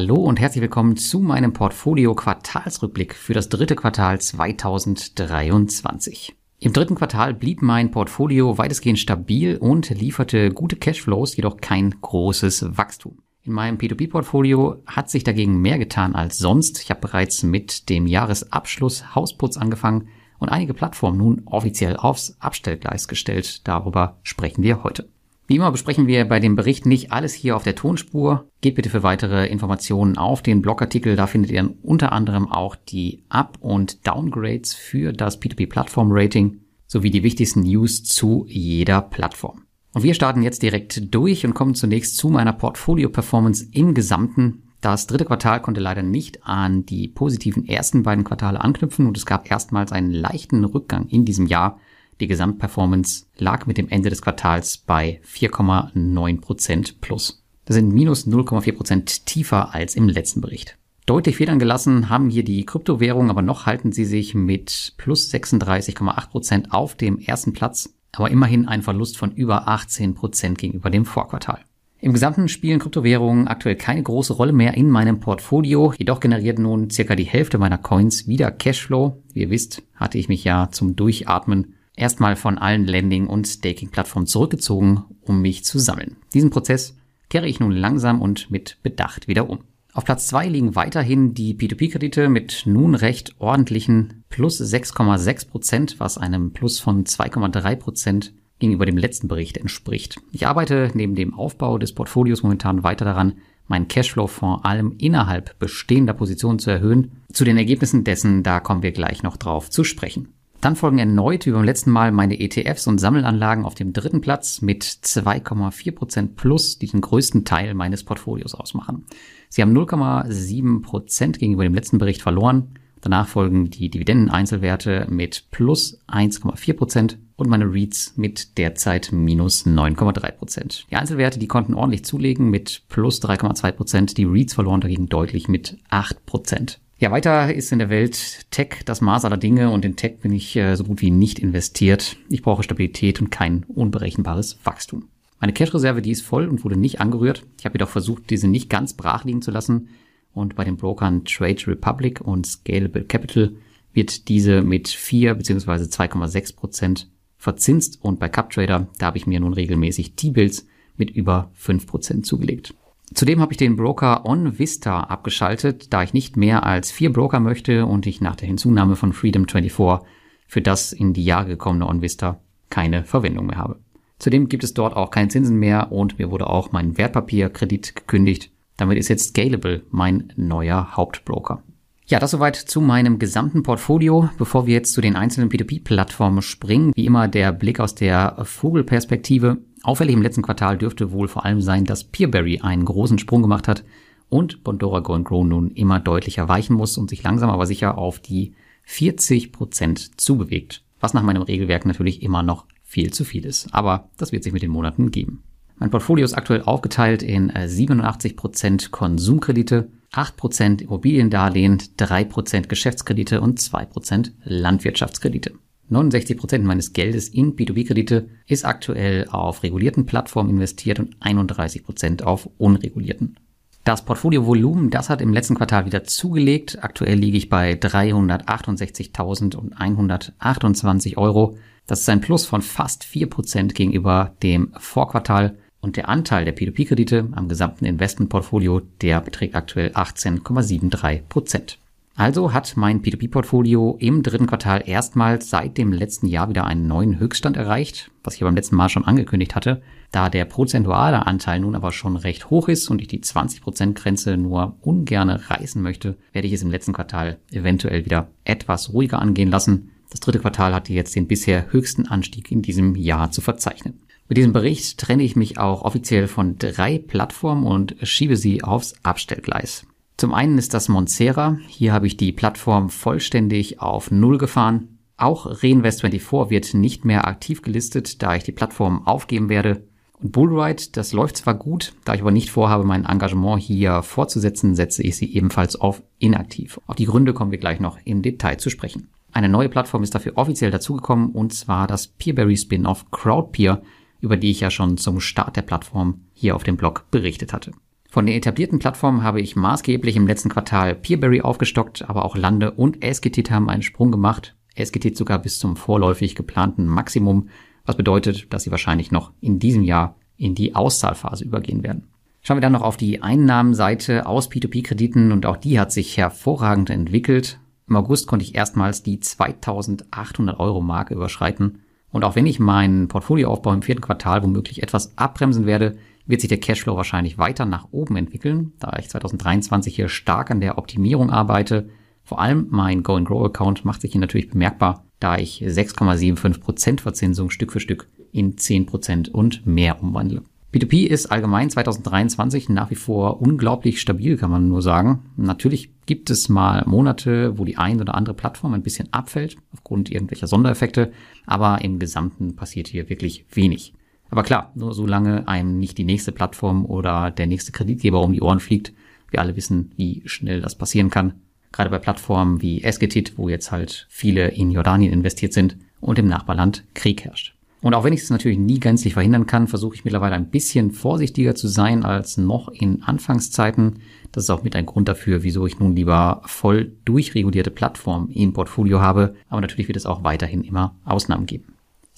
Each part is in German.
Hallo und herzlich willkommen zu meinem Portfolio Quartalsrückblick für das dritte Quartal 2023. Im dritten Quartal blieb mein Portfolio weitestgehend stabil und lieferte gute Cashflows, jedoch kein großes Wachstum. In meinem P2P-Portfolio hat sich dagegen mehr getan als sonst. Ich habe bereits mit dem Jahresabschluss Hausputz angefangen und einige Plattformen nun offiziell aufs Abstellgleis gestellt. Darüber sprechen wir heute. Wie immer besprechen wir bei dem Bericht nicht alles hier auf der Tonspur. Geht bitte für weitere Informationen auf den Blogartikel. Da findet ihr unter anderem auch die Up- und Downgrades für das P2P-Plattform-Rating sowie die wichtigsten News zu jeder Plattform. Und wir starten jetzt direkt durch und kommen zunächst zu meiner Portfolio-Performance im Gesamten. Das dritte Quartal konnte leider nicht an die positiven ersten beiden Quartale anknüpfen und es gab erstmals einen leichten Rückgang in diesem Jahr. Die Gesamtperformance lag mit dem Ende des Quartals bei 4,9% plus. Das sind minus 0,4% tiefer als im letzten Bericht. Deutlich federn gelassen haben hier die Kryptowährungen, aber noch halten sie sich mit plus 36,8% auf dem ersten Platz, aber immerhin ein Verlust von über 18% gegenüber dem Vorquartal. Im Gesamten spielen Kryptowährungen aktuell keine große Rolle mehr in meinem Portfolio, jedoch generiert nun circa die Hälfte meiner Coins wieder Cashflow. Wie ihr wisst, hatte ich mich ja zum Durchatmen erstmal von allen Lending- und Staking-Plattformen zurückgezogen, um mich zu sammeln. Diesen Prozess kehre ich nun langsam und mit Bedacht wieder um. Auf Platz zwei liegen weiterhin die P2P-Kredite mit nun recht ordentlichen plus 6,6 Prozent, was einem Plus von 2,3 Prozent gegenüber dem letzten Bericht entspricht. Ich arbeite neben dem Aufbau des Portfolios momentan weiter daran, meinen Cashflow vor allem innerhalb bestehender Positionen zu erhöhen. Zu den Ergebnissen dessen, da kommen wir gleich noch drauf zu sprechen. Dann folgen erneut wie beim letzten Mal meine ETFs und Sammelanlagen auf dem dritten Platz mit 2,4% plus, die den größten Teil meines Portfolios ausmachen. Sie haben 0,7% gegenüber dem letzten Bericht verloren. Danach folgen die Dividenden-Einzelwerte mit plus 1,4% und meine REITs mit derzeit minus 9,3%. Die Einzelwerte, die konnten ordentlich zulegen mit plus 3,2%. Die REITs verloren dagegen deutlich mit 8%. Ja, weiter ist in der Welt Tech das Maß aller Dinge und in Tech bin ich äh, so gut wie nicht investiert. Ich brauche Stabilität und kein unberechenbares Wachstum. Meine Cash-Reserve, die ist voll und wurde nicht angerührt. Ich habe jedoch versucht, diese nicht ganz brach liegen zu lassen. Und bei den Brokern Trade Republic und Scalable Capital wird diese mit 4 bzw. 2,6 Prozent verzinst und bei CupTrader, da habe ich mir nun regelmäßig T-Bills mit über 5 Prozent zugelegt. Zudem habe ich den Broker OnVista abgeschaltet, da ich nicht mehr als vier Broker möchte und ich nach der Hinzunahme von Freedom24 für das in die Jahre gekommene OnVista keine Verwendung mehr habe. Zudem gibt es dort auch keine Zinsen mehr und mir wurde auch mein Wertpapierkredit gekündigt. Damit ist jetzt Scalable mein neuer Hauptbroker. Ja, das soweit zu meinem gesamten Portfolio. Bevor wir jetzt zu den einzelnen P2P-Plattformen springen, wie immer der Blick aus der Vogelperspektive. Auffällig im letzten Quartal dürfte wohl vor allem sein, dass Peerberry einen großen Sprung gemacht hat und Bondora Go Grow nun immer deutlicher weichen muss und sich langsam aber sicher auf die 40 Prozent zubewegt. Was nach meinem Regelwerk natürlich immer noch viel zu viel ist. Aber das wird sich mit den Monaten geben. Mein Portfolio ist aktuell aufgeteilt in 87% äh, Konsumkredite, 8% Immobiliendarlehen, 3% Geschäftskredite und 2% Landwirtschaftskredite. 69% meines Geldes in B2B-Kredite ist aktuell auf regulierten Plattformen investiert und 31% auf unregulierten. Das Portfoliovolumen, das hat im letzten Quartal wieder zugelegt. Aktuell liege ich bei 368.128 Euro. Das ist ein Plus von fast 4% gegenüber dem Vorquartal. Und der Anteil der P2P-Kredite am gesamten Investmentportfolio, der beträgt aktuell 18,73%. Also hat mein P2P-Portfolio im dritten Quartal erstmals seit dem letzten Jahr wieder einen neuen Höchststand erreicht, was ich beim letzten Mal schon angekündigt hatte. Da der prozentuale Anteil nun aber schon recht hoch ist und ich die 20%-Grenze nur ungerne reißen möchte, werde ich es im letzten Quartal eventuell wieder etwas ruhiger angehen lassen. Das dritte Quartal hatte jetzt den bisher höchsten Anstieg in diesem Jahr zu verzeichnen. Mit diesem Bericht trenne ich mich auch offiziell von drei Plattformen und schiebe sie aufs Abstellgleis. Zum einen ist das Moncera. Hier habe ich die Plattform vollständig auf Null gefahren. Auch Reinvest24 wird nicht mehr aktiv gelistet, da ich die Plattform aufgeben werde. Und Bullride, das läuft zwar gut, da ich aber nicht vorhabe, mein Engagement hier fortzusetzen, setze ich sie ebenfalls auf inaktiv. Auf die Gründe kommen wir gleich noch im Detail zu sprechen. Eine neue Plattform ist dafür offiziell dazugekommen und zwar das Peerberry Spin-off Crowdpeer, über die ich ja schon zum Start der Plattform hier auf dem Blog berichtet hatte. Von den etablierten Plattformen habe ich maßgeblich im letzten Quartal Peerberry aufgestockt, aber auch Lande und Esketit haben einen Sprung gemacht. Esketit sogar bis zum vorläufig geplanten Maximum, was bedeutet, dass sie wahrscheinlich noch in diesem Jahr in die Auszahlphase übergehen werden. Schauen wir dann noch auf die Einnahmenseite aus P2P-Krediten und auch die hat sich hervorragend entwickelt. Im August konnte ich erstmals die 2800 Euro Marke überschreiten. Und auch wenn ich meinen Portfolioaufbau im vierten Quartal womöglich etwas abbremsen werde, wird sich der Cashflow wahrscheinlich weiter nach oben entwickeln, da ich 2023 hier stark an der Optimierung arbeite. Vor allem mein Go and Grow Account macht sich hier natürlich bemerkbar, da ich 6,75% Verzinsung Stück für Stück in 10% und mehr umwandle. P2P ist allgemein 2023 nach wie vor unglaublich stabil, kann man nur sagen. Natürlich gibt es mal Monate, wo die ein oder andere Plattform ein bisschen abfällt, aufgrund irgendwelcher Sondereffekte, aber im Gesamten passiert hier wirklich wenig. Aber klar, nur solange einem nicht die nächste Plattform oder der nächste Kreditgeber um die Ohren fliegt, wir alle wissen, wie schnell das passieren kann. Gerade bei Plattformen wie Esketit, wo jetzt halt viele in Jordanien investiert sind und im Nachbarland Krieg herrscht. Und auch wenn ich es natürlich nie gänzlich verhindern kann, versuche ich mittlerweile ein bisschen vorsichtiger zu sein als noch in Anfangszeiten. Das ist auch mit ein Grund dafür, wieso ich nun lieber voll durchregulierte Plattformen im Portfolio habe. Aber natürlich wird es auch weiterhin immer Ausnahmen geben.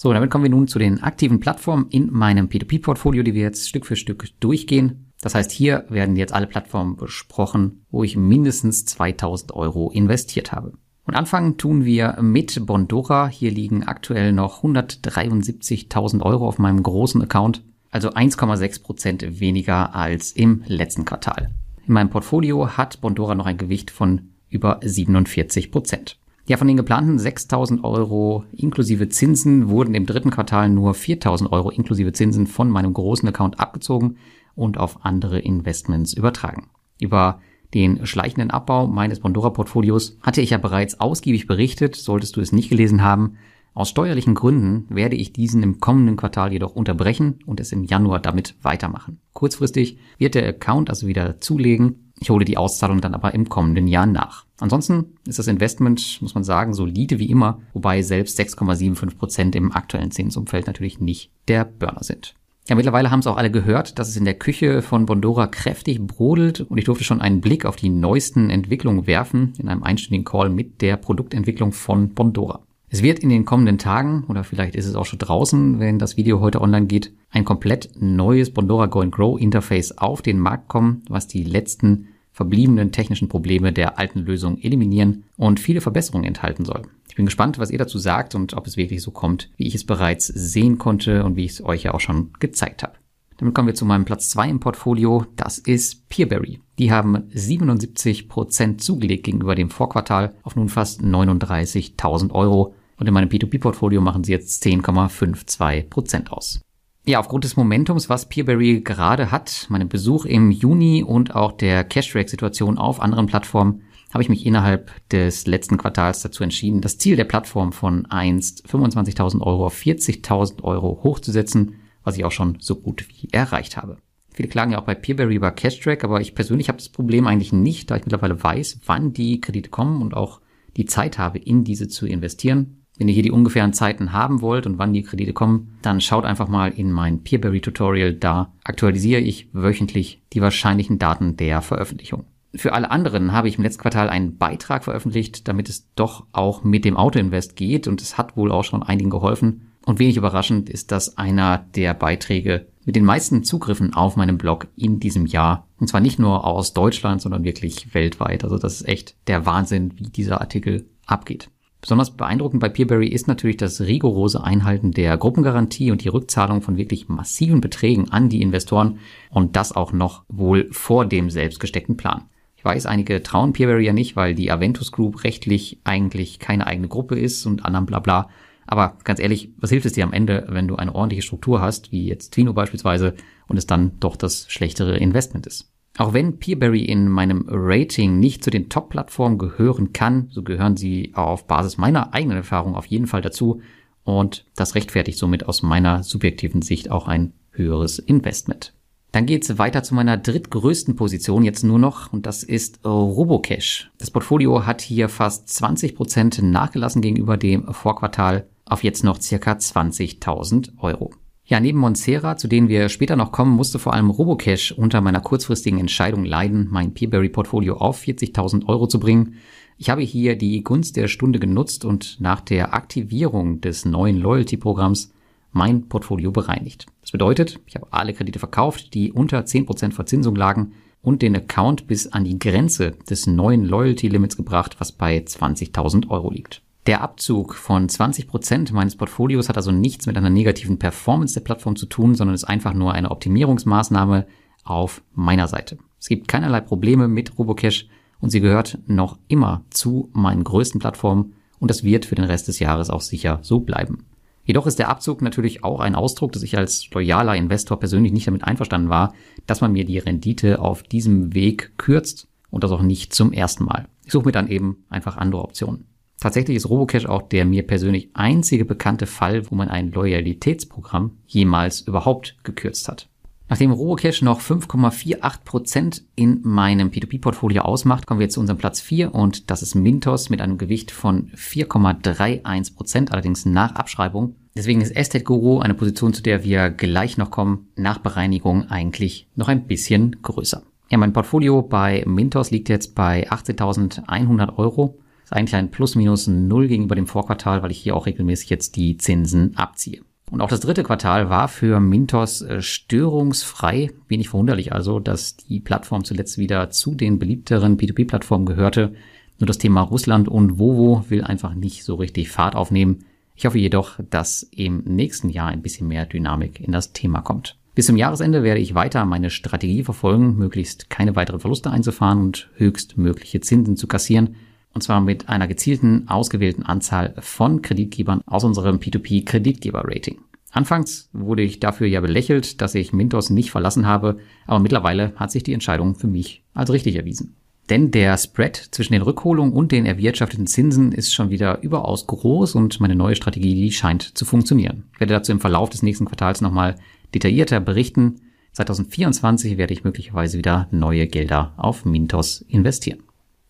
So, damit kommen wir nun zu den aktiven Plattformen in meinem P2P-Portfolio, die wir jetzt Stück für Stück durchgehen. Das heißt, hier werden jetzt alle Plattformen besprochen, wo ich mindestens 2000 Euro investiert habe. Und anfangen tun wir mit Bondora. Hier liegen aktuell noch 173.000 Euro auf meinem großen Account, also 1,6 Prozent weniger als im letzten Quartal. In meinem Portfolio hat Bondora noch ein Gewicht von über 47 Prozent. Ja, von den geplanten 6.000 Euro inklusive Zinsen wurden im dritten Quartal nur 4.000 Euro inklusive Zinsen von meinem großen Account abgezogen und auf andere Investments übertragen. Über den schleichenden Abbau meines Bondora-Portfolios hatte ich ja bereits ausgiebig berichtet, solltest du es nicht gelesen haben. Aus steuerlichen Gründen werde ich diesen im kommenden Quartal jedoch unterbrechen und es im Januar damit weitermachen. Kurzfristig wird der Account also wieder zulegen. Ich hole die Auszahlung dann aber im kommenden Jahr nach. Ansonsten ist das Investment, muss man sagen, solide wie immer, wobei selbst 6,75 Prozent im aktuellen Zinsumfeld natürlich nicht der Burner sind. Ja, mittlerweile haben es auch alle gehört, dass es in der Küche von Bondora kräftig brodelt und ich durfte schon einen Blick auf die neuesten Entwicklungen werfen in einem einstündigen Call mit der Produktentwicklung von Bondora. Es wird in den kommenden Tagen, oder vielleicht ist es auch schon draußen, wenn das Video heute online geht, ein komplett neues Bondora Go Grow Interface auf den Markt kommen, was die letzten verbliebenen technischen Probleme der alten Lösung eliminieren und viele Verbesserungen enthalten soll. Ich bin gespannt, was ihr dazu sagt und ob es wirklich so kommt, wie ich es bereits sehen konnte und wie ich es euch ja auch schon gezeigt habe. Damit kommen wir zu meinem Platz zwei im Portfolio. Das ist Peerberry. Die haben 77% zugelegt gegenüber dem Vorquartal auf nun fast 39.000 Euro. Und in meinem P2P-Portfolio machen sie jetzt 10,52% aus. Ja, aufgrund des Momentums, was Peerberry gerade hat, meinem Besuch im Juni und auch der Cashtrack-Situation auf anderen Plattformen, habe ich mich innerhalb des letzten Quartals dazu entschieden, das Ziel der Plattform von einst 25.000 Euro auf 40.000 Euro hochzusetzen, was ich auch schon so gut wie erreicht habe. Viele klagen ja auch bei Peerberry über Cashtrack, aber ich persönlich habe das Problem eigentlich nicht, da ich mittlerweile weiß, wann die Kredite kommen und auch die Zeit habe, in diese zu investieren. Wenn ihr hier die ungefähren Zeiten haben wollt und wann die Kredite kommen, dann schaut einfach mal in mein Peerberry Tutorial. Da aktualisiere ich wöchentlich die wahrscheinlichen Daten der Veröffentlichung. Für alle anderen habe ich im letzten Quartal einen Beitrag veröffentlicht, damit es doch auch mit dem Autoinvest geht und es hat wohl auch schon einigen geholfen. Und wenig überraschend ist das einer der Beiträge mit den meisten Zugriffen auf meinem Blog in diesem Jahr. Und zwar nicht nur aus Deutschland, sondern wirklich weltweit. Also das ist echt der Wahnsinn, wie dieser Artikel abgeht. Besonders beeindruckend bei Peerberry ist natürlich das rigorose Einhalten der Gruppengarantie und die Rückzahlung von wirklich massiven Beträgen an die Investoren und das auch noch wohl vor dem selbst gesteckten Plan. Ich weiß, einige trauen Peerberry ja nicht, weil die Aventus Group rechtlich eigentlich keine eigene Gruppe ist und anderen bla bla. Aber ganz ehrlich, was hilft es dir am Ende, wenn du eine ordentliche Struktur hast, wie jetzt Twino beispielsweise, und es dann doch das schlechtere Investment ist? Auch wenn Peerberry in meinem Rating nicht zu den Top-Plattformen gehören kann, so gehören sie auf Basis meiner eigenen Erfahrung auf jeden Fall dazu und das rechtfertigt somit aus meiner subjektiven Sicht auch ein höheres Investment. Dann geht's weiter zu meiner drittgrößten Position jetzt nur noch und das ist Robocash. Das Portfolio hat hier fast 20 Prozent nachgelassen gegenüber dem Vorquartal auf jetzt noch circa 20.000 Euro. Ja, neben Monsera, zu denen wir später noch kommen, musste vor allem Robocash unter meiner kurzfristigen Entscheidung leiden, mein Peerberry-Portfolio auf 40.000 Euro zu bringen. Ich habe hier die Gunst der Stunde genutzt und nach der Aktivierung des neuen Loyalty-Programms mein Portfolio bereinigt. Das bedeutet, ich habe alle Kredite verkauft, die unter 10% Verzinsung lagen und den Account bis an die Grenze des neuen Loyalty-Limits gebracht, was bei 20.000 Euro liegt. Der Abzug von 20% meines Portfolios hat also nichts mit einer negativen Performance der Plattform zu tun, sondern ist einfach nur eine Optimierungsmaßnahme auf meiner Seite. Es gibt keinerlei Probleme mit Robocash und sie gehört noch immer zu meinen größten Plattformen und das wird für den Rest des Jahres auch sicher so bleiben. Jedoch ist der Abzug natürlich auch ein Ausdruck, dass ich als loyaler Investor persönlich nicht damit einverstanden war, dass man mir die Rendite auf diesem Weg kürzt und das auch nicht zum ersten Mal. Ich suche mir dann eben einfach andere Optionen. Tatsächlich ist Robocash auch der mir persönlich einzige bekannte Fall, wo man ein Loyalitätsprogramm jemals überhaupt gekürzt hat. Nachdem Robocash noch 5,48% in meinem P2P-Portfolio ausmacht, kommen wir jetzt zu unserem Platz 4 und das ist Mintos mit einem Gewicht von 4,31%, allerdings nach Abschreibung. Deswegen ist Estate Guru eine Position, zu der wir gleich noch kommen, nach Bereinigung eigentlich noch ein bisschen größer. Ja, mein Portfolio bei Mintos liegt jetzt bei 18.100 Euro. Ist eigentlich ein Plus-Minus Null gegenüber dem Vorquartal, weil ich hier auch regelmäßig jetzt die Zinsen abziehe. Und auch das dritte Quartal war für Mintos äh, störungsfrei. Wenig verwunderlich also, dass die Plattform zuletzt wieder zu den beliebteren P2P-Plattformen gehörte. Nur das Thema Russland und Vovo will einfach nicht so richtig Fahrt aufnehmen. Ich hoffe jedoch, dass im nächsten Jahr ein bisschen mehr Dynamik in das Thema kommt. Bis zum Jahresende werde ich weiter meine Strategie verfolgen, möglichst keine weiteren Verluste einzufahren und höchstmögliche Zinsen zu kassieren und zwar mit einer gezielten, ausgewählten Anzahl von Kreditgebern aus unserem P2P-Kreditgeber-Rating. Anfangs wurde ich dafür ja belächelt, dass ich Mintos nicht verlassen habe, aber mittlerweile hat sich die Entscheidung für mich als richtig erwiesen. Denn der Spread zwischen den Rückholungen und den erwirtschafteten Zinsen ist schon wieder überaus groß und meine neue Strategie, die scheint zu funktionieren. Ich werde dazu im Verlauf des nächsten Quartals nochmal detaillierter berichten. 2024 werde ich möglicherweise wieder neue Gelder auf Mintos investieren.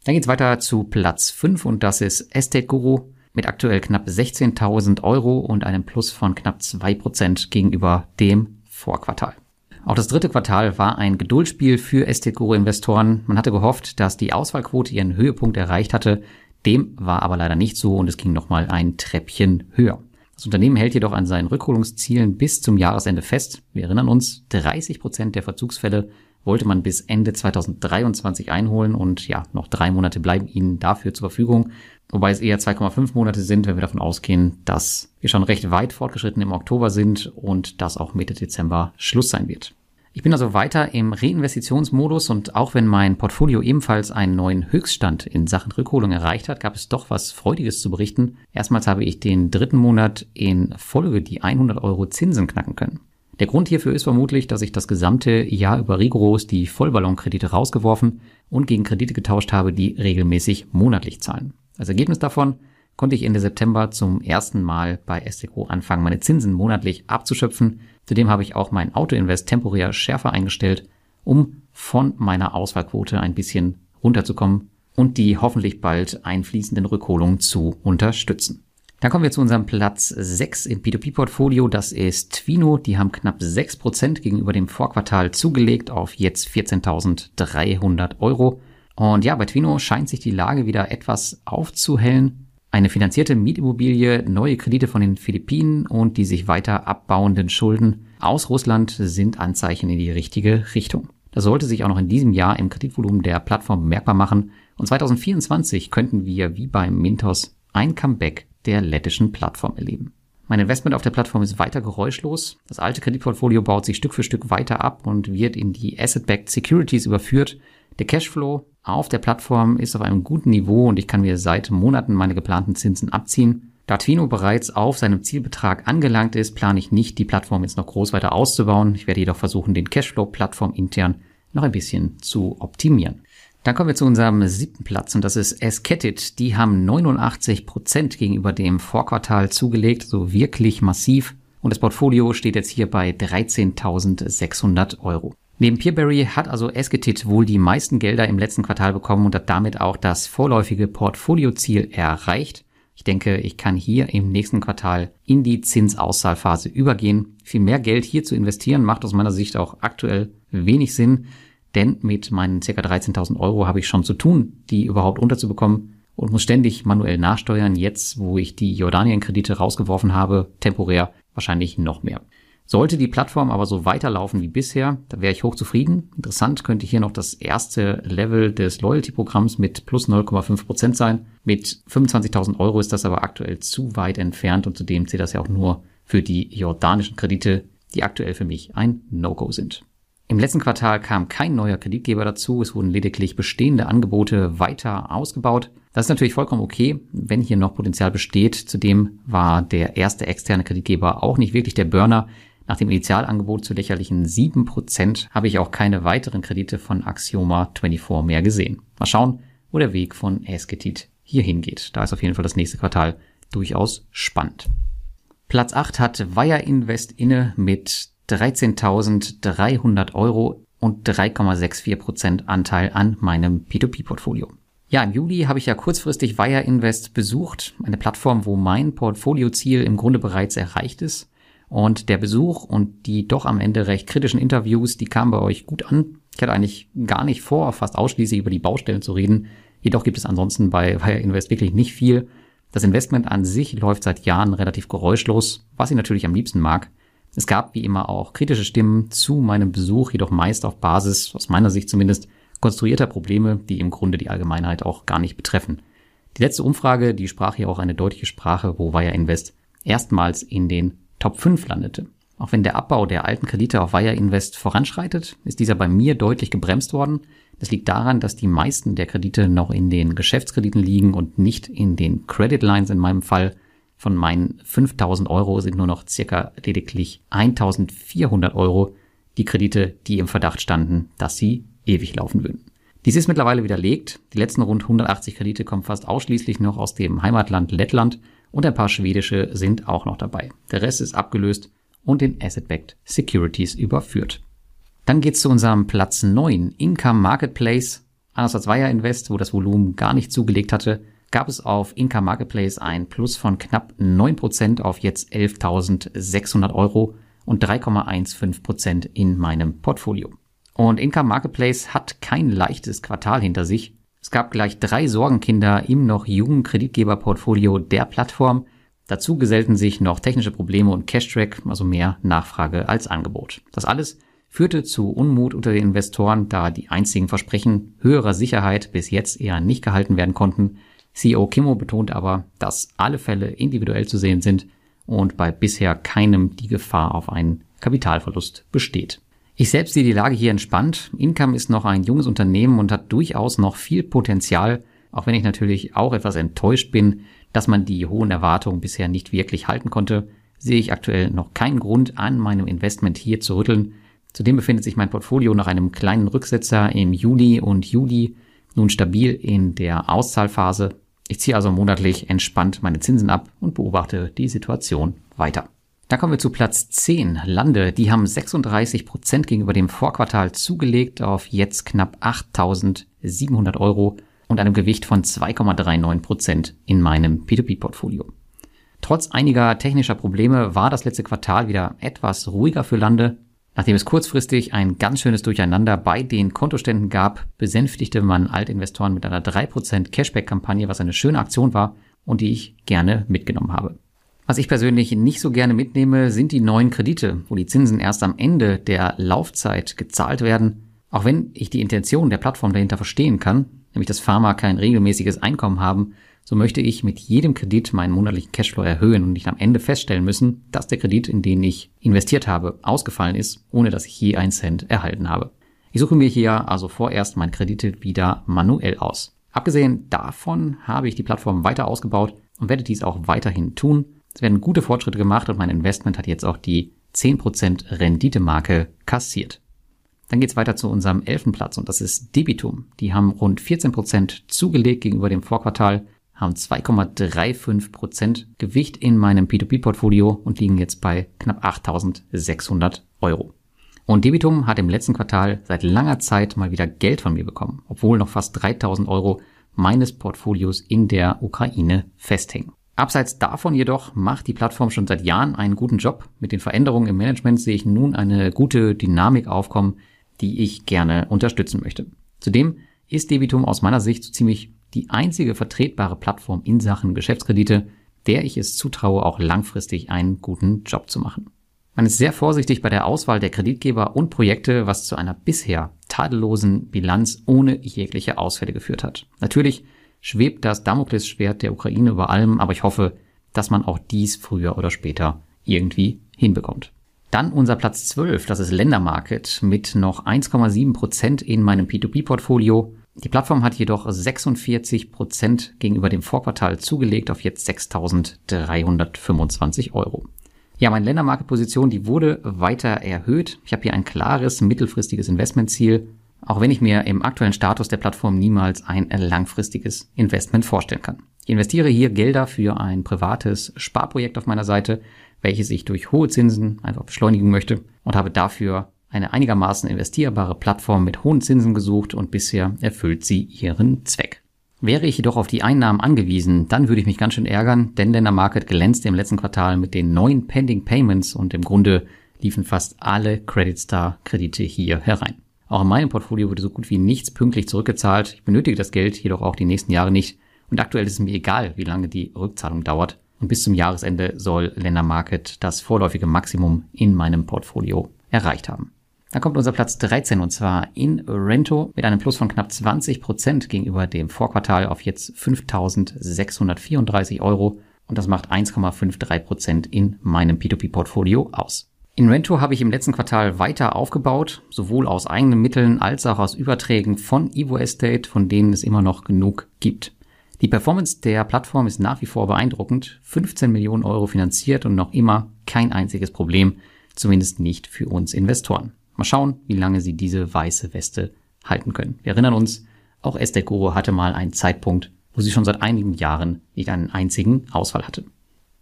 Dann geht's weiter zu Platz 5 und das ist Estate Guru mit aktuell knapp 16.000 Euro und einem Plus von knapp 2% gegenüber dem Vorquartal. Auch das dritte Quartal war ein Geduldsspiel für Estate Guru Investoren. Man hatte gehofft, dass die Auswahlquote ihren Höhepunkt erreicht hatte. Dem war aber leider nicht so und es ging nochmal ein Treppchen höher. Das Unternehmen hält jedoch an seinen Rückholungszielen bis zum Jahresende fest. Wir erinnern uns, 30 Prozent der Verzugsfälle wollte man bis Ende 2023 einholen und ja, noch drei Monate bleiben ihnen dafür zur Verfügung. Wobei es eher 2,5 Monate sind, wenn wir davon ausgehen, dass wir schon recht weit fortgeschritten im Oktober sind und dass auch Mitte Dezember Schluss sein wird. Ich bin also weiter im Reinvestitionsmodus und auch wenn mein Portfolio ebenfalls einen neuen Höchststand in Sachen Rückholung erreicht hat, gab es doch was Freudiges zu berichten. Erstmals habe ich den dritten Monat in Folge die 100 Euro Zinsen knacken können. Der Grund hierfür ist vermutlich, dass ich das gesamte Jahr über rigoros die Vollballonkredite rausgeworfen und gegen Kredite getauscht habe, die regelmäßig monatlich zahlen. Als Ergebnis davon konnte ich Ende September zum ersten Mal bei STCO anfangen, meine Zinsen monatlich abzuschöpfen. Zudem habe ich auch mein Autoinvest temporär schärfer eingestellt, um von meiner Auswahlquote ein bisschen runterzukommen und die hoffentlich bald einfließenden Rückholungen zu unterstützen. Dann kommen wir zu unserem Platz 6 im P2P-Portfolio. Das ist Twino. Die haben knapp 6% gegenüber dem Vorquartal zugelegt auf jetzt 14.300 Euro. Und ja, bei Twino scheint sich die Lage wieder etwas aufzuhellen. Eine finanzierte Mietimmobilie, neue Kredite von den Philippinen und die sich weiter abbauenden Schulden aus Russland sind Anzeichen in die richtige Richtung. Das sollte sich auch noch in diesem Jahr im Kreditvolumen der Plattform bemerkbar machen. Und 2024 könnten wir wie beim Mintos ein Comeback der lettischen Plattform erleben. Mein Investment auf der Plattform ist weiter geräuschlos. Das alte Kreditportfolio baut sich Stück für Stück weiter ab und wird in die Asset-Backed Securities überführt. Der Cashflow auf der Plattform ist auf einem guten Niveau und ich kann mir seit Monaten meine geplanten Zinsen abziehen. Da Twino bereits auf seinem Zielbetrag angelangt ist, plane ich nicht, die Plattform jetzt noch groß weiter auszubauen. Ich werde jedoch versuchen, den Cashflow Plattform intern noch ein bisschen zu optimieren. Dann kommen wir zu unserem siebten Platz und das ist Esketit. Die haben 89 Prozent gegenüber dem Vorquartal zugelegt, so wirklich massiv. Und das Portfolio steht jetzt hier bei 13.600 Euro. Neben Peerberry hat also Esketit wohl die meisten Gelder im letzten Quartal bekommen und hat damit auch das vorläufige Portfolioziel erreicht. Ich denke, ich kann hier im nächsten Quartal in die Zinsauszahlphase übergehen. Viel mehr Geld hier zu investieren macht aus meiner Sicht auch aktuell wenig Sinn, denn mit meinen ca. 13.000 Euro habe ich schon zu tun, die überhaupt unterzubekommen und muss ständig manuell nachsteuern, jetzt wo ich die Jordanien-Kredite rausgeworfen habe, temporär wahrscheinlich noch mehr. Sollte die Plattform aber so weiterlaufen wie bisher, da wäre ich hochzufrieden. Interessant könnte hier noch das erste Level des Loyalty-Programms mit plus 0,5 Prozent sein. Mit 25.000 Euro ist das aber aktuell zu weit entfernt und zudem zählt das ja auch nur für die jordanischen Kredite, die aktuell für mich ein No-Go sind. Im letzten Quartal kam kein neuer Kreditgeber dazu, es wurden lediglich bestehende Angebote weiter ausgebaut. Das ist natürlich vollkommen okay, wenn hier noch Potenzial besteht. Zudem war der erste externe Kreditgeber auch nicht wirklich der Burner. Nach dem Initialangebot zu lächerlichen 7% habe ich auch keine weiteren Kredite von Axioma 24 mehr gesehen. Mal schauen, wo der Weg von Esketit hier hingeht. Da ist auf jeden Fall das nächste Quartal durchaus spannend. Platz 8 hat Wire Invest inne mit 13.300 Euro und 3,64% Anteil an meinem P2P-Portfolio. Ja, im Juli habe ich ja kurzfristig Wire Invest besucht, eine Plattform, wo mein Portfolioziel im Grunde bereits erreicht ist. Und der Besuch und die doch am Ende recht kritischen Interviews, die kamen bei euch gut an. Ich hatte eigentlich gar nicht vor, fast ausschließlich über die Baustellen zu reden. Jedoch gibt es ansonsten bei Wire Invest wirklich nicht viel. Das Investment an sich läuft seit Jahren relativ geräuschlos, was ich natürlich am liebsten mag. Es gab wie immer auch kritische Stimmen zu meinem Besuch, jedoch meist auf Basis, aus meiner Sicht zumindest, konstruierter Probleme, die im Grunde die Allgemeinheit auch gar nicht betreffen. Die letzte Umfrage, die sprach hier auch eine deutliche Sprache, wo Wire Invest erstmals in den Top 5 landete. Auch wenn der Abbau der alten Kredite auf Wire Invest voranschreitet, ist dieser bei mir deutlich gebremst worden. Das liegt daran, dass die meisten der Kredite noch in den Geschäftskrediten liegen und nicht in den Credit Lines in meinem Fall. Von meinen 5000 Euro sind nur noch circa lediglich 1400 Euro die Kredite, die im Verdacht standen, dass sie ewig laufen würden. Dies ist mittlerweile widerlegt. Die letzten rund 180 Kredite kommen fast ausschließlich noch aus dem Heimatland Lettland und ein paar schwedische sind auch noch dabei. Der Rest ist abgelöst und in Asset-Backed Securities überführt. Dann geht's zu unserem Platz 9, Income Marketplace. Anders als Wire Invest, wo das Volumen gar nicht zugelegt hatte, gab es auf Inka Marketplace ein Plus von knapp 9% auf jetzt 11.600 Euro und 3,15% in meinem Portfolio. Und Inka Marketplace hat kein leichtes Quartal hinter sich. Es gab gleich drei Sorgenkinder im noch jungen Kreditgeberportfolio der Plattform. Dazu gesellten sich noch technische Probleme und Cash-Track, also mehr Nachfrage als Angebot. Das alles führte zu Unmut unter den Investoren, da die einzigen Versprechen höherer Sicherheit bis jetzt eher nicht gehalten werden konnten CEO Kimmo betont aber, dass alle Fälle individuell zu sehen sind und bei bisher keinem die Gefahr auf einen Kapitalverlust besteht. Ich selbst sehe die Lage hier entspannt. Income ist noch ein junges Unternehmen und hat durchaus noch viel Potenzial, auch wenn ich natürlich auch etwas enttäuscht bin, dass man die hohen Erwartungen bisher nicht wirklich halten konnte, sehe ich aktuell noch keinen Grund an meinem Investment hier zu rütteln. Zudem befindet sich mein Portfolio nach einem kleinen Rücksetzer im Juli und Juli nun stabil in der Auszahlphase ich ziehe also monatlich entspannt meine Zinsen ab und beobachte die Situation weiter. Dann kommen wir zu Platz 10, Lande. Die haben 36 Prozent gegenüber dem Vorquartal zugelegt auf jetzt knapp 8.700 Euro und einem Gewicht von 2,39 Prozent in meinem P2P-Portfolio. Trotz einiger technischer Probleme war das letzte Quartal wieder etwas ruhiger für Lande. Nachdem es kurzfristig ein ganz schönes Durcheinander bei den Kontoständen gab, besänftigte man Altinvestoren mit einer 3% Cashback-Kampagne, was eine schöne Aktion war und die ich gerne mitgenommen habe. Was ich persönlich nicht so gerne mitnehme, sind die neuen Kredite, wo die Zinsen erst am Ende der Laufzeit gezahlt werden. Auch wenn ich die Intention der Plattform dahinter verstehen kann, nämlich dass Pharma kein regelmäßiges Einkommen haben, so möchte ich mit jedem Kredit meinen monatlichen Cashflow erhöhen und nicht am Ende feststellen müssen, dass der Kredit, in den ich investiert habe, ausgefallen ist, ohne dass ich je einen Cent erhalten habe. Ich suche mir hier also vorerst meine Kredite wieder manuell aus. Abgesehen davon habe ich die Plattform weiter ausgebaut und werde dies auch weiterhin tun. Es werden gute Fortschritte gemacht und mein Investment hat jetzt auch die 10% Renditemarke kassiert. Dann geht's weiter zu unserem elften Platz und das ist Debitum. Die haben rund 14% zugelegt gegenüber dem Vorquartal haben 2,35 Prozent Gewicht in meinem P2P-Portfolio und liegen jetzt bei knapp 8.600 Euro. Und Debitum hat im letzten Quartal seit langer Zeit mal wieder Geld von mir bekommen, obwohl noch fast 3000 Euro meines Portfolios in der Ukraine festhängen. Abseits davon jedoch macht die Plattform schon seit Jahren einen guten Job. Mit den Veränderungen im Management sehe ich nun eine gute Dynamik aufkommen, die ich gerne unterstützen möchte. Zudem ist Debitum aus meiner Sicht so ziemlich die einzige vertretbare Plattform in Sachen Geschäftskredite, der ich es zutraue, auch langfristig einen guten Job zu machen. Man ist sehr vorsichtig bei der Auswahl der Kreditgeber und Projekte, was zu einer bisher tadellosen Bilanz ohne jegliche Ausfälle geführt hat. Natürlich schwebt das Damoklesschwert der Ukraine über allem, aber ich hoffe, dass man auch dies früher oder später irgendwie hinbekommt. Dann unser Platz 12, das ist Ländermarket mit noch 1,7 Prozent in meinem P2P-Portfolio. Die Plattform hat jedoch 46 Prozent gegenüber dem Vorquartal zugelegt auf jetzt 6.325 Euro. Ja, meine Ländermarket-Position, die wurde weiter erhöht. Ich habe hier ein klares mittelfristiges Investmentziel auch wenn ich mir im aktuellen Status der Plattform niemals ein langfristiges Investment vorstellen kann. Ich investiere hier Gelder für ein privates Sparprojekt auf meiner Seite, welches ich durch hohe Zinsen einfach beschleunigen möchte und habe dafür eine einigermaßen investierbare Plattform mit hohen Zinsen gesucht und bisher erfüllt sie ihren Zweck. Wäre ich jedoch auf die Einnahmen angewiesen, dann würde ich mich ganz schön ärgern, denn Länder Market glänzte im letzten Quartal mit den neuen Pending Payments und im Grunde liefen fast alle Credit Star Kredite hier herein. Auch in meinem Portfolio wurde so gut wie nichts pünktlich zurückgezahlt. Ich benötige das Geld jedoch auch die nächsten Jahre nicht. Und aktuell ist es mir egal, wie lange die Rückzahlung dauert. Und bis zum Jahresende soll Ländermarket das vorläufige Maximum in meinem Portfolio erreicht haben. Dann kommt unser Platz 13 und zwar in Rento mit einem Plus von knapp 20 Prozent gegenüber dem Vorquartal auf jetzt 5.634 Euro und das macht 1,53 Prozent in meinem P2P-Portfolio aus. In Rento habe ich im letzten Quartal weiter aufgebaut, sowohl aus eigenen Mitteln als auch aus Überträgen von Evo Estate, von denen es immer noch genug gibt. Die Performance der Plattform ist nach wie vor beeindruckend. 15 Millionen Euro finanziert und noch immer kein einziges Problem, zumindest nicht für uns Investoren. Mal schauen, wie lange sie diese weiße Weste halten können. Wir erinnern uns, auch Estate Guru hatte mal einen Zeitpunkt, wo sie schon seit einigen Jahren nicht einen einzigen Ausfall hatte.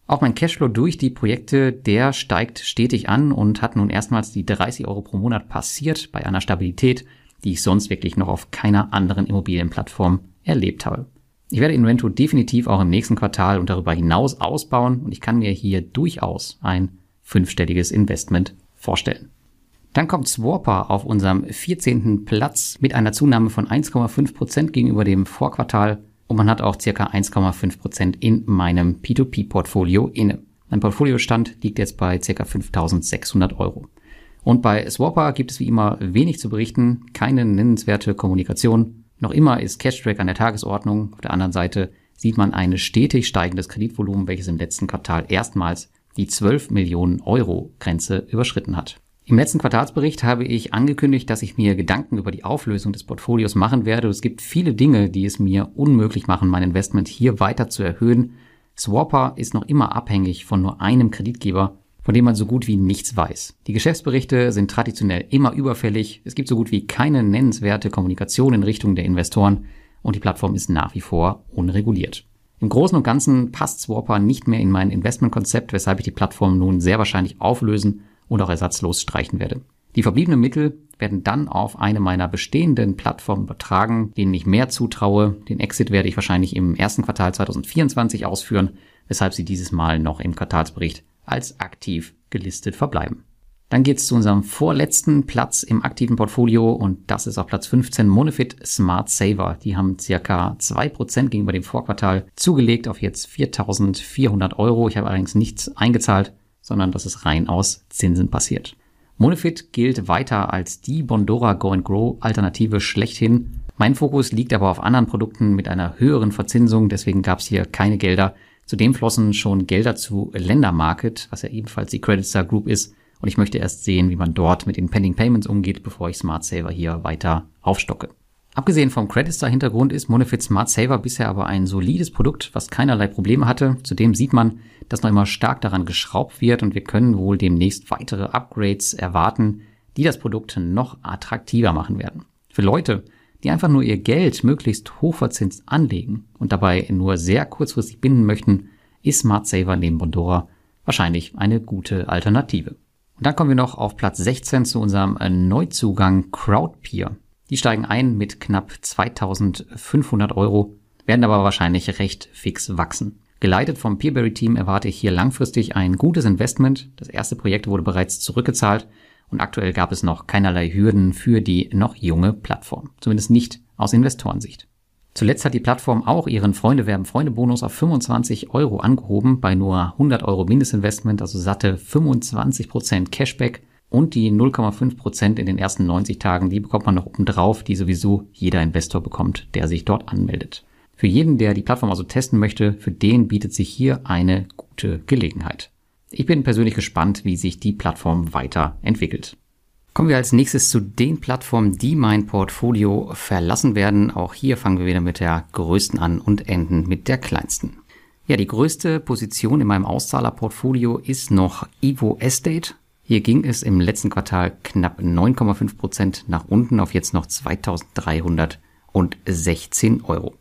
Auch mein Cashflow durch die Projekte, der steigt stetig an und hat nun erstmals die 30 Euro pro Monat passiert bei einer Stabilität, die ich sonst wirklich noch auf keiner anderen Immobilienplattform erlebt habe. Ich werde Invento definitiv auch im nächsten Quartal und darüber hinaus ausbauen und ich kann mir hier durchaus ein fünfstelliges Investment vorstellen. Dann kommt Swarper auf unserem 14. Platz mit einer Zunahme von 1,5 Prozent gegenüber dem Vorquartal und man hat auch circa 1,5% in meinem P2P-Portfolio inne. Mein Portfoliostand liegt jetzt bei circa 5600 Euro. Und bei Swapper gibt es wie immer wenig zu berichten, keine nennenswerte Kommunikation. Noch immer ist Cashtrack an der Tagesordnung. Auf der anderen Seite sieht man ein stetig steigendes Kreditvolumen, welches im letzten Quartal erstmals die 12 Millionen Euro Grenze überschritten hat. Im letzten Quartalsbericht habe ich angekündigt, dass ich mir Gedanken über die Auflösung des Portfolios machen werde. Es gibt viele Dinge, die es mir unmöglich machen, mein Investment hier weiter zu erhöhen. Swapper ist noch immer abhängig von nur einem Kreditgeber, von dem man so gut wie nichts weiß. Die Geschäftsberichte sind traditionell immer überfällig. Es gibt so gut wie keine nennenswerte Kommunikation in Richtung der Investoren und die Plattform ist nach wie vor unreguliert. Im Großen und Ganzen passt Swapper nicht mehr in mein Investmentkonzept, weshalb ich die Plattform nun sehr wahrscheinlich auflösen und auch ersatzlos streichen werde. Die verbliebenen Mittel werden dann auf eine meiner bestehenden Plattformen übertragen, denen ich mehr zutraue. Den Exit werde ich wahrscheinlich im ersten Quartal 2024 ausführen, weshalb sie dieses Mal noch im Quartalsbericht als aktiv gelistet verbleiben. Dann geht's zu unserem vorletzten Platz im aktiven Portfolio und das ist auf Platz 15 Monofit Smart Saver. Die haben circa 2% gegenüber dem Vorquartal zugelegt auf jetzt 4.400 Euro. Ich habe allerdings nichts eingezahlt sondern dass es rein aus Zinsen passiert. Monefit gilt weiter als die Bondora Go and Grow Alternative schlechthin. Mein Fokus liegt aber auf anderen Produkten mit einer höheren Verzinsung, deswegen gab es hier keine Gelder. Zudem flossen schon Gelder zu Ländermarket, was ja ebenfalls die Credit Star Group ist, und ich möchte erst sehen, wie man dort mit den Pending Payments umgeht, bevor ich Smart Saver hier weiter aufstocke. Abgesehen vom Creditstar-Hintergrund ist Monefit Smart Saver bisher aber ein solides Produkt, was keinerlei Probleme hatte. Zudem sieht man, dass noch immer stark daran geschraubt wird und wir können wohl demnächst weitere Upgrades erwarten, die das Produkt noch attraktiver machen werden. Für Leute, die einfach nur ihr Geld möglichst hochverzinst anlegen und dabei nur sehr kurzfristig binden möchten, ist Smart Saver neben Bondora wahrscheinlich eine gute Alternative. Und dann kommen wir noch auf Platz 16 zu unserem Neuzugang Crowdpeer. Die steigen ein mit knapp 2500 Euro, werden aber wahrscheinlich recht fix wachsen. Geleitet vom Peerberry-Team erwarte ich hier langfristig ein gutes Investment. Das erste Projekt wurde bereits zurückgezahlt und aktuell gab es noch keinerlei Hürden für die noch junge Plattform. Zumindest nicht aus Investorensicht. Zuletzt hat die Plattform auch ihren Freunde werben Freunde Bonus auf 25 Euro angehoben bei nur 100 Euro Mindestinvestment, also satte 25 Prozent Cashback und die 0,5 Prozent in den ersten 90 Tagen, die bekommt man noch obendrauf, die sowieso jeder Investor bekommt, der sich dort anmeldet. Für jeden, der die Plattform also testen möchte, für den bietet sich hier eine gute Gelegenheit. Ich bin persönlich gespannt, wie sich die Plattform weiterentwickelt. Kommen wir als nächstes zu den Plattformen, die mein Portfolio verlassen werden. Auch hier fangen wir wieder mit der größten an und enden mit der kleinsten. Ja, die größte Position in meinem Auszahlerportfolio ist noch Evo Estate. Hier ging es im letzten Quartal knapp 9,5 Prozent nach unten auf jetzt noch 2316 Euro.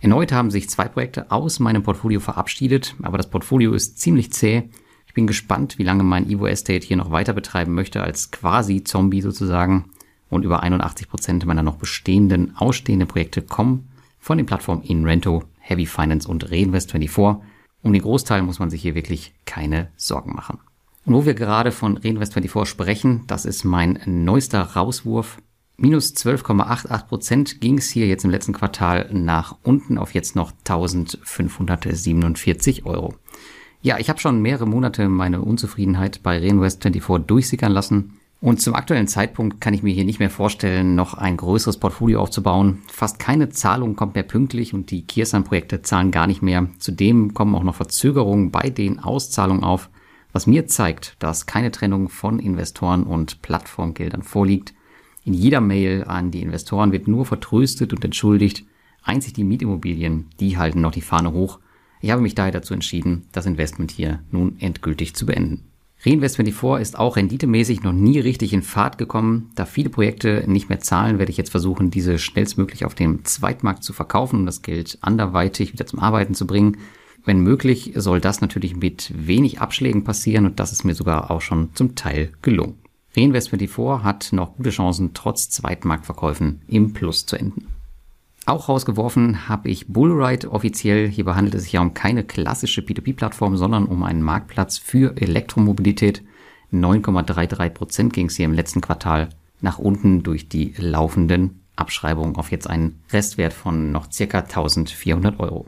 Erneut haben sich zwei Projekte aus meinem Portfolio verabschiedet, aber das Portfolio ist ziemlich zäh. Ich bin gespannt, wie lange mein Evo Estate hier noch weiter betreiben möchte als quasi Zombie sozusagen. Und über 81 Prozent meiner noch bestehenden, ausstehenden Projekte kommen von den Plattformen InRento, Heavy Finance und Reinvest24. Um den Großteil muss man sich hier wirklich keine Sorgen machen. Und wo wir gerade von Reinvest24 sprechen, das ist mein neuester Rauswurf Minus 12,88 Prozent ging es hier jetzt im letzten Quartal nach unten auf jetzt noch 1547 Euro. Ja, ich habe schon mehrere Monate meine Unzufriedenheit bei Reinvest24 durchsickern lassen. Und zum aktuellen Zeitpunkt kann ich mir hier nicht mehr vorstellen, noch ein größeres Portfolio aufzubauen. Fast keine Zahlung kommt mehr pünktlich und die Kirsan-Projekte zahlen gar nicht mehr. Zudem kommen auch noch Verzögerungen bei den Auszahlungen auf, was mir zeigt, dass keine Trennung von Investoren und Plattformgeldern vorliegt in jeder Mail an die Investoren wird nur vertröstet und entschuldigt. Einzig die Mietimmobilien, die halten noch die Fahne hoch. Ich habe mich daher dazu entschieden, das Investment hier nun endgültig zu beenden. Reinvest24 ist auch renditemäßig noch nie richtig in Fahrt gekommen. Da viele Projekte nicht mehr zahlen, werde ich jetzt versuchen, diese schnellstmöglich auf dem Zweitmarkt zu verkaufen, um das Geld anderweitig wieder zum Arbeiten zu bringen. Wenn möglich, soll das natürlich mit wenig Abschlägen passieren und das ist mir sogar auch schon zum Teil gelungen. Reinvest24 hat noch gute Chancen, trotz Zweitmarktverkäufen im Plus zu enden. Auch rausgeworfen habe ich Bullride offiziell. Hierbei handelt es sich ja um keine klassische P2P-Plattform, sondern um einen Marktplatz für Elektromobilität. 9,33% ging es hier im letzten Quartal nach unten durch die laufenden Abschreibungen auf jetzt einen Restwert von noch circa 1400 Euro.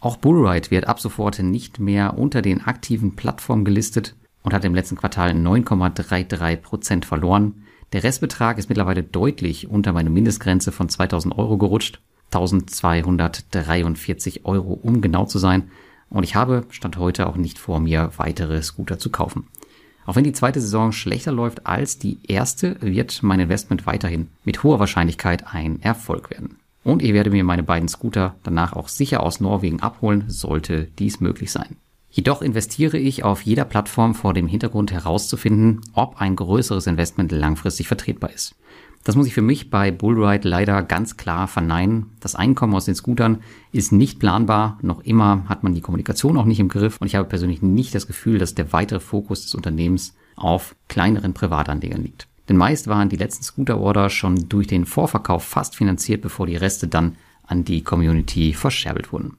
Auch Bullride wird ab sofort nicht mehr unter den aktiven Plattformen gelistet und hat im letzten Quartal 9,33 Prozent verloren. Der Restbetrag ist mittlerweile deutlich unter meine Mindestgrenze von 2000 Euro gerutscht. 1243 Euro, um genau zu sein. Und ich habe Stand heute auch nicht vor, mir weitere Scooter zu kaufen. Auch wenn die zweite Saison schlechter läuft als die erste, wird mein Investment weiterhin mit hoher Wahrscheinlichkeit ein Erfolg werden. Und ich werde mir meine beiden Scooter danach auch sicher aus Norwegen abholen, sollte dies möglich sein. Jedoch investiere ich auf jeder Plattform vor dem Hintergrund herauszufinden, ob ein größeres Investment langfristig vertretbar ist. Das muss ich für mich bei Bullride leider ganz klar verneinen. Das Einkommen aus den Scootern ist nicht planbar. Noch immer hat man die Kommunikation auch nicht im Griff. Und ich habe persönlich nicht das Gefühl, dass der weitere Fokus des Unternehmens auf kleineren Privatanlegern liegt. Denn meist waren die letzten Scooter-Order schon durch den Vorverkauf fast finanziert, bevor die Reste dann an die Community verscherbelt wurden.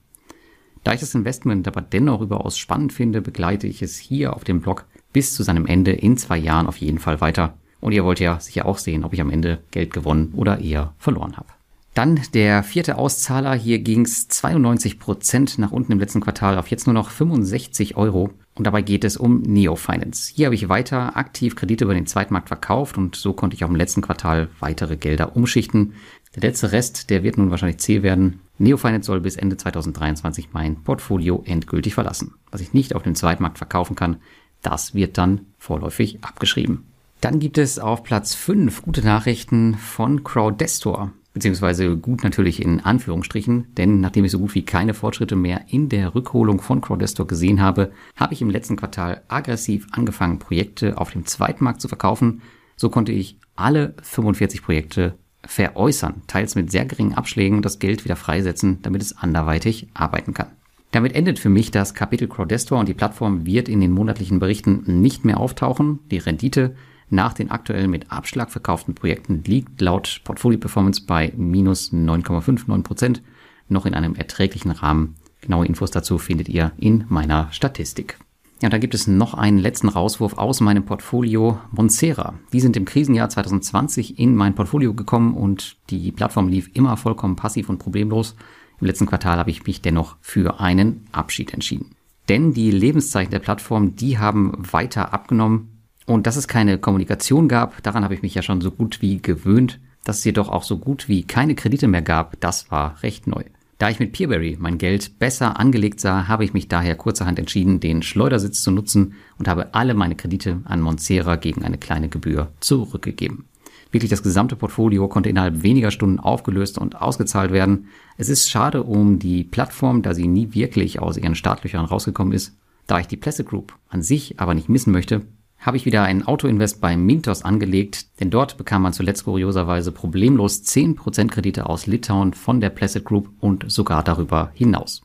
Da ich das Investment aber dennoch überaus spannend finde, begleite ich es hier auf dem Blog bis zu seinem Ende in zwei Jahren auf jeden Fall weiter. Und ihr wollt ja sicher auch sehen, ob ich am Ende Geld gewonnen oder eher verloren habe. Dann der vierte Auszahler. Hier ging es 92 Prozent nach unten im letzten Quartal auf jetzt nur noch 65 Euro. Und dabei geht es um Neo Finance. Hier habe ich weiter aktiv Kredite über den Zweitmarkt verkauft und so konnte ich auch im letzten Quartal weitere Gelder umschichten. Der letzte Rest, der wird nun wahrscheinlich zäh werden. Neofinance soll bis Ende 2023 mein Portfolio endgültig verlassen. Was ich nicht auf dem Zweitmarkt verkaufen kann, das wird dann vorläufig abgeschrieben. Dann gibt es auf Platz 5 gute Nachrichten von Crowdestor. Beziehungsweise gut natürlich in Anführungsstrichen, denn nachdem ich so gut wie keine Fortschritte mehr in der Rückholung von Crowdestor gesehen habe, habe ich im letzten Quartal aggressiv angefangen, Projekte auf dem Zweitmarkt zu verkaufen. So konnte ich alle 45 Projekte veräußern, teils mit sehr geringen Abschlägen das Geld wieder freisetzen, damit es anderweitig arbeiten kann. Damit endet für mich das Kapitel Crowdestor und die Plattform wird in den monatlichen Berichten nicht mehr auftauchen. Die Rendite nach den aktuell mit Abschlag verkauften Projekten liegt laut Portfolio Performance bei minus 9,59 Prozent, noch in einem erträglichen Rahmen. Genaue Infos dazu findet ihr in meiner Statistik. Ja, da gibt es noch einen letzten Rauswurf aus meinem Portfolio Monsera. Die sind im Krisenjahr 2020 in mein Portfolio gekommen und die Plattform lief immer vollkommen passiv und problemlos. Im letzten Quartal habe ich mich dennoch für einen Abschied entschieden. Denn die Lebenszeiten der Plattform, die haben weiter abgenommen. Und dass es keine Kommunikation gab, daran habe ich mich ja schon so gut wie gewöhnt. Dass es jedoch auch so gut wie keine Kredite mehr gab, das war recht neu. Da ich mit Peerberry mein Geld besser angelegt sah, habe ich mich daher kurzerhand entschieden, den Schleudersitz zu nutzen und habe alle meine Kredite an Monsera gegen eine kleine Gebühr zurückgegeben. Wirklich das gesamte Portfolio konnte innerhalb weniger Stunden aufgelöst und ausgezahlt werden. Es ist schade um die Plattform, da sie nie wirklich aus ihren Startlöchern rausgekommen ist. Da ich die Placid Group an sich aber nicht missen möchte, habe ich wieder ein Autoinvest bei Mintos angelegt, denn dort bekam man zuletzt kurioserweise problemlos 10% Kredite aus Litauen von der Placid Group und sogar darüber hinaus.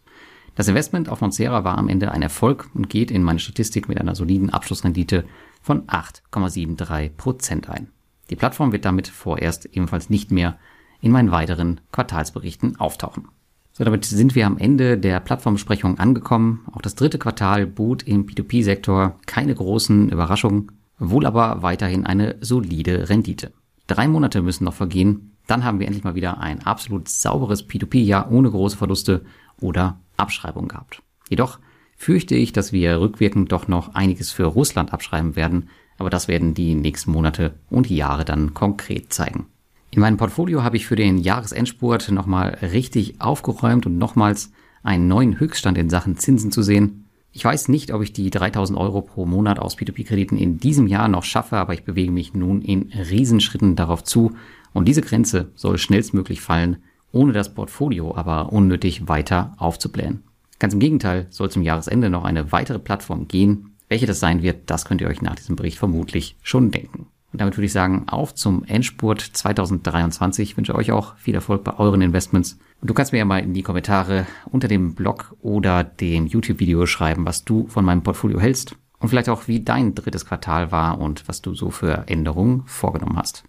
Das Investment auf Monsera war am Ende ein Erfolg und geht in meine Statistik mit einer soliden Abschlussrendite von 8,73% ein. Die Plattform wird damit vorerst ebenfalls nicht mehr in meinen weiteren Quartalsberichten auftauchen. So, damit sind wir am Ende der Plattformbesprechung angekommen. Auch das dritte Quartal bot im P2P-Sektor keine großen Überraschungen, wohl aber weiterhin eine solide Rendite. Drei Monate müssen noch vergehen, dann haben wir endlich mal wieder ein absolut sauberes P2P-Jahr ohne große Verluste oder Abschreibung gehabt. Jedoch fürchte ich, dass wir rückwirkend doch noch einiges für Russland abschreiben werden, aber das werden die nächsten Monate und Jahre dann konkret zeigen. In meinem Portfolio habe ich für den Jahresendspurt nochmal richtig aufgeräumt und nochmals einen neuen Höchststand in Sachen Zinsen zu sehen. Ich weiß nicht, ob ich die 3000 Euro pro Monat aus P2P-Krediten in diesem Jahr noch schaffe, aber ich bewege mich nun in Riesenschritten darauf zu und diese Grenze soll schnellstmöglich fallen, ohne das Portfolio aber unnötig weiter aufzublähen. Ganz im Gegenteil soll zum Jahresende noch eine weitere Plattform gehen. Welche das sein wird, das könnt ihr euch nach diesem Bericht vermutlich schon denken. Und damit würde ich sagen, auf zum Endspurt 2023. Ich wünsche euch auch viel Erfolg bei euren Investments. Und du kannst mir ja mal in die Kommentare unter dem Blog oder dem YouTube-Video schreiben, was du von meinem Portfolio hältst. Und vielleicht auch, wie dein drittes Quartal war und was du so für Änderungen vorgenommen hast.